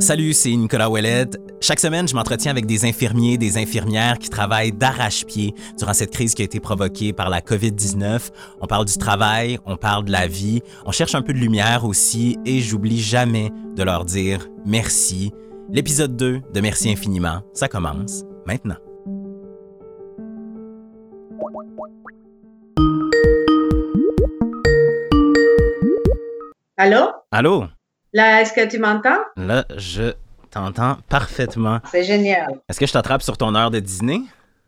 Salut, c'est Nicolas Ouellet. Chaque semaine, je m'entretiens avec des infirmiers, des infirmières qui travaillent d'arrache-pied durant cette crise qui a été provoquée par la COVID-19. On parle du travail, on parle de la vie, on cherche un peu de lumière aussi et j'oublie jamais de leur dire merci. L'épisode 2 de Merci infiniment, ça commence maintenant. Allô? Allô? Là, est-ce que tu m'entends? Là, je t'entends parfaitement. C'est génial. Est-ce que je t'attrape sur ton heure de dîner?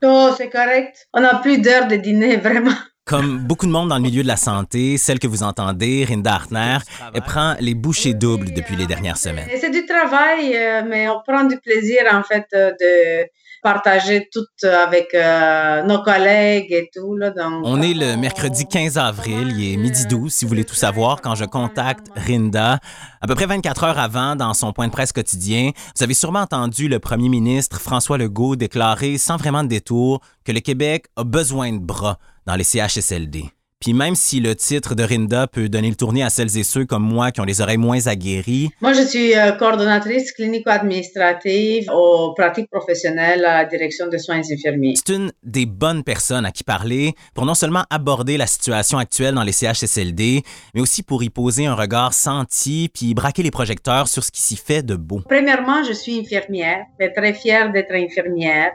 Oh, c'est correct. On n'a plus d'heure de dîner, vraiment. Comme beaucoup de monde dans le milieu de la santé, celle que vous entendez, Rinda Hartner, elle prend les bouchées doubles depuis les dernières semaines. C'est du travail, euh, mais on prend du plaisir, en fait, euh, de partager tout avec euh, nos collègues et tout. Là, donc, On est le mercredi 15 avril, il est midi 12, si vous voulez tout savoir, quand je contacte Rinda. À peu près 24 heures avant, dans son point de presse quotidien, vous avez sûrement entendu le premier ministre François Legault déclarer sans vraiment de détour que le Québec a besoin de bras dans les CHSLD. Puis même si le titre de Rinda peut donner le tournis à celles et ceux comme moi qui ont les oreilles moins aguerries, Moi, je suis euh, coordonnatrice clinico-administrative aux pratiques professionnelles à la direction des soins infirmiers. c'est une des bonnes personnes à qui parler pour non seulement aborder la situation actuelle dans les CHSLD, mais aussi pour y poser un regard senti puis braquer les projecteurs sur ce qui s'y fait de beau. Premièrement, je suis infirmière, mais très fière d'être infirmière.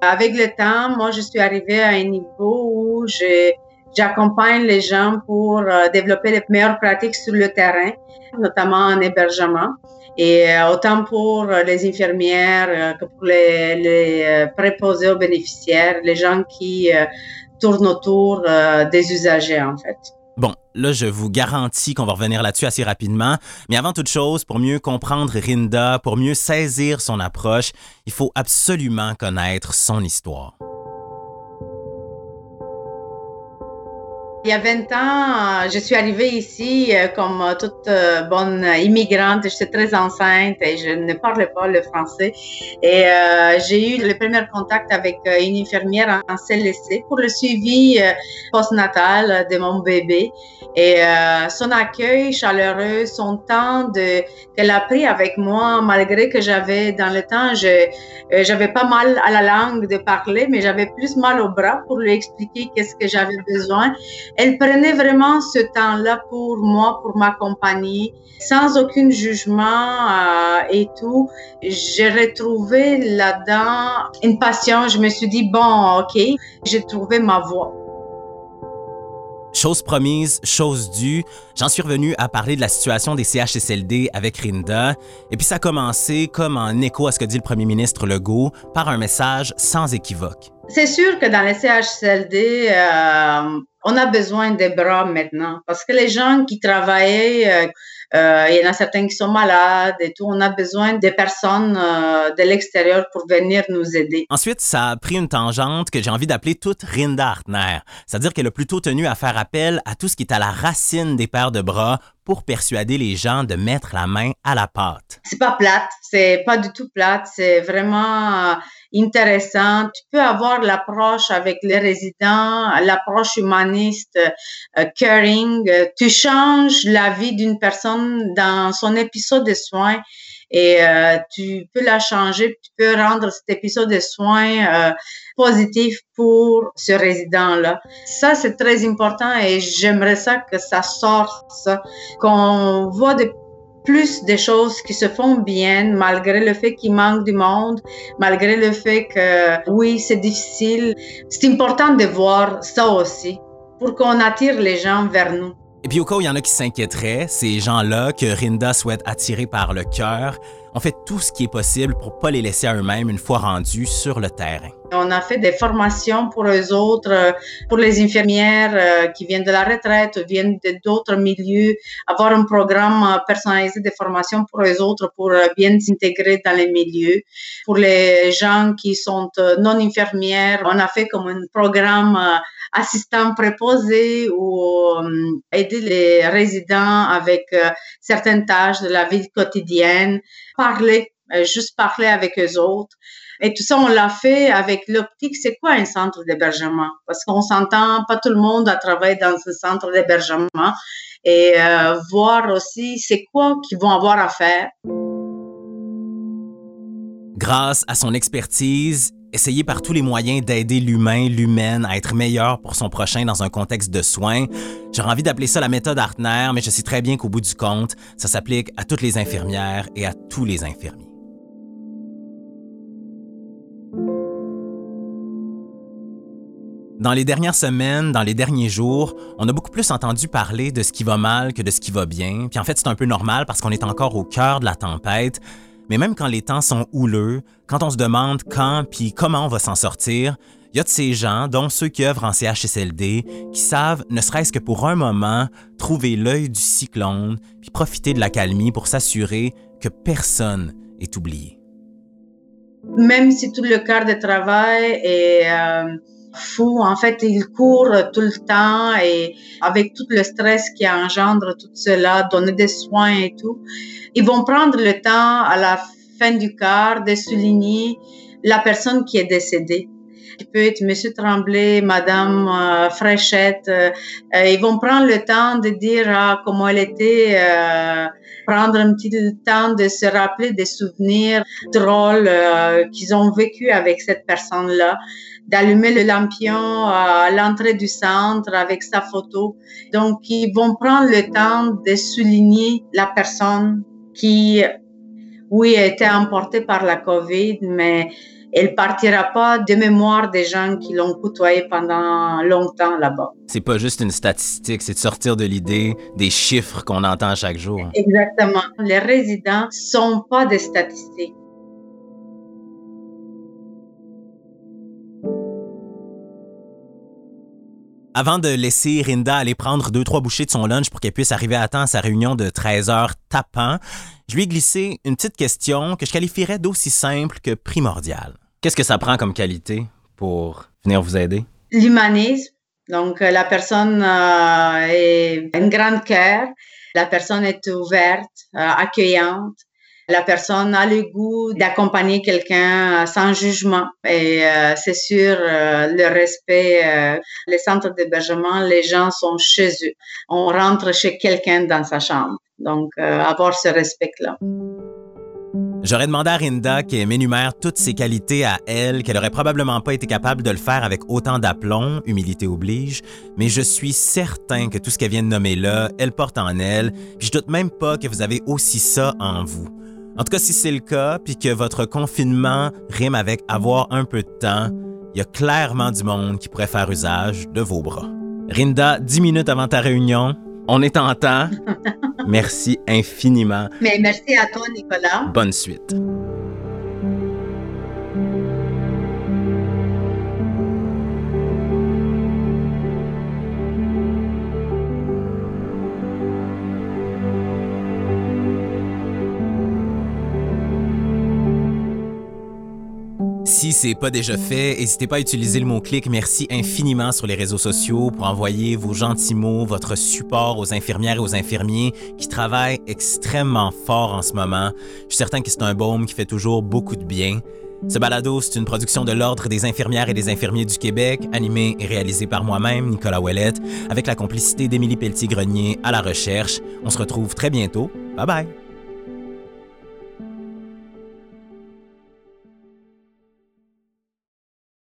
Avec le temps, moi, je suis arrivée à un niveau où j'accompagne les gens pour euh, développer les meilleures pratiques sur le terrain, notamment en hébergement. Et euh, autant pour euh, les infirmières que pour les, les préposés aux bénéficiaires, les gens qui tournent autour des usagers, en fait. Bon, là, je vous garantis qu'on va revenir là-dessus assez rapidement, mais avant toute chose, pour mieux comprendre Rinda, pour mieux saisir son approche, il faut absolument connaître son histoire. Il y a 20 ans, euh, je suis arrivée ici euh, comme euh, toute bonne immigrante. J'étais très enceinte et je ne parlais pas le français. Et j'ai eu le premier contact avec une infirmière en CLSC pour le suivi postnatal de mon bébé. Et son accueil chaleureux, son temps qu'elle a pris avec moi, malgré que j'avais dans le temps, j'avais pas mal à la langue de parler, mais j'avais plus mal au bras pour lui expliquer qu'est-ce que j'avais besoin. Elle prenait vraiment ce temps-là pour moi, pour m'accompagner, sans aucun jugement euh, et tout. J'ai retrouvé là-dedans une passion. Je me suis dit, bon, OK, j'ai trouvé ma voie. Chose promise, chose due, j'en suis revenu à parler de la situation des CHSLD avec Rinda, et puis ça a commencé, comme en écho à ce que dit le premier ministre Legault, par un message sans équivoque. C'est sûr que dans les CHSLD, euh, on a besoin des bras maintenant parce que les gens qui travaillaient, euh, euh, il y en a certains qui sont malades et tout, on a besoin des personnes euh, de l'extérieur pour venir nous aider. Ensuite, ça a pris une tangente que j'ai envie d'appeler toute Rinda Hartner, c'est-à-dire qu'elle a plutôt tenu à faire appel à tout ce qui est à la racine des paires de bras pour persuader les gens de mettre la main à la pâte. C'est pas plate, c'est pas du tout plate, c'est vraiment euh, intéressant. Tu peux avoir l'approche avec les résidents, l'approche humaniste, euh, caring. Euh, Tu changes la vie d'une personne dans son épisode de soins et euh, tu peux la changer, tu peux rendre cet épisode de soins euh, positif pour ce résident-là. Ça, c'est très important et j'aimerais ça que ça sorte, qu'on voit de plus des choses qui se font bien malgré le fait qu'il manque du monde, malgré le fait que oui, c'est difficile. C'est important de voir ça aussi pour qu'on attire les gens vers nous. Et puis au cas où il y en a qui s'inquiéteraient, ces gens-là que Rinda souhaite attirer par le cœur, on fait tout ce qui est possible pour pas les laisser à eux-mêmes une fois rendus sur le terrain. On a fait des formations pour eux autres, euh, pour les infirmières euh, qui viennent de la retraite, viennent d'autres milieux, avoir un programme euh, personnalisé de formation pour eux autres pour bien s'intégrer dans les milieux. Pour les gens qui sont non infirmières, on a fait comme un programme assistant préposé ou aider les résidents avec certaines tâches de la vie quotidienne, parler, euh, juste parler avec eux autres. Et tout ça, on l'a fait avec l'optique, c'est quoi un centre d'hébergement? Parce qu'on s'entend, pas tout le monde a travaillé dans un centre d'hébergement. Et euh, voir aussi, c'est quoi qu'ils vont avoir à faire. Grâce à son expertise, essayer par tous les moyens d'aider l'humain, l'humaine à être meilleur pour son prochain dans un contexte de soins. J'aurais envie d'appeler ça la méthode Hartner, mais je sais très bien qu'au bout du compte, ça s'applique à toutes les infirmières et à tous les infirmiers. Dans les dernières semaines, dans les derniers jours, on a beaucoup plus entendu parler de ce qui va mal que de ce qui va bien. Puis en fait, c'est un peu normal parce qu'on est encore au cœur de la tempête. Mais même quand les temps sont houleux, quand on se demande quand puis comment on va s'en sortir, il y a de ces gens, dont ceux qui œuvrent en CHSLD, qui savent, ne serait-ce que pour un moment, trouver l'œil du cyclone puis profiter de la calmie pour s'assurer que personne est oublié. Même si tout le quart de travail est euh, fou, en fait, ils courent tout le temps et avec tout le stress qui engendre tout cela, donner des soins et tout, ils vont prendre le temps à la fin du quart de souligner la personne qui est décédée. Il peut être Monsieur Tremblay, Madame euh, Fréchette. Euh, ils vont prendre le temps de dire ah, comment elle était, euh, prendre un petit temps de se rappeler des souvenirs drôles qu'ils ont vécu avec cette personne-là d'allumer le lampion à l'entrée du centre avec sa photo. Donc, ils vont prendre le temps de souligner la personne qui, oui, a été emportée par la COVID, mais elle partira pas de mémoire des gens qui l'ont côtoyé pendant longtemps là-bas. C'est pas juste une statistique, c'est de sortir de l'idée des chiffres qu'on entend chaque jour. Exactement. Les résidents sont pas des statistiques. Avant de laisser Rinda aller prendre deux, trois bouchées de son lunch pour qu'elle puisse arriver à temps à sa réunion de 13 heures tapant, je lui ai glissé une petite question que je qualifierais d'aussi simple que primordiale. Qu'est-ce que ça prend comme qualité pour venir vous aider? L'humanisme. Donc, euh, la personne euh, est un grand cœur. La personne est ouverte, euh, accueillante la personne a le goût d'accompagner quelqu'un euh, sans jugement. Et c'est sûr, le respect, les centres d'hébergement, les gens sont chez eux. On rentre chez quelqu'un dans sa chambre. Donc, avoir ce respect-là. J'aurais demandé à Rinda qu'elle m'énumère toutes ses qualités à elle, qu'elle aurait probablement pas été capable de le faire avec autant d'aplomb, humilité oblige, mais je suis certain que tout ce qu'elle vient de nommer là, elle porte en elle, puis je doute même pas que vous avez aussi ça en vous. En tout cas, si c'est le cas, puis que votre confinement rime avec avoir un peu de temps, il y a clairement du monde qui pourrait faire usage de vos bras. Rinda, dix minutes avant ta réunion, on est en temps. Merci infiniment. Mais merci à toi, Nicolas. Bonne suite. Si c'est pas déjà fait, n'hésitez pas à utiliser le mot-clic merci infiniment sur les réseaux sociaux pour envoyer vos gentils mots, votre support aux infirmières et aux infirmiers qui travaillent extrêmement fort en ce moment. Je suis certain que c'est un baume qui fait toujours beaucoup de bien. Ce balado, c'est une production de l'Ordre des infirmières et des infirmiers du Québec, animé et réalisé par moi-même, Nicolas Ouellette, avec la complicité d'Émilie Pelletier-Grenier à la recherche. On se retrouve très bientôt. Bye bye!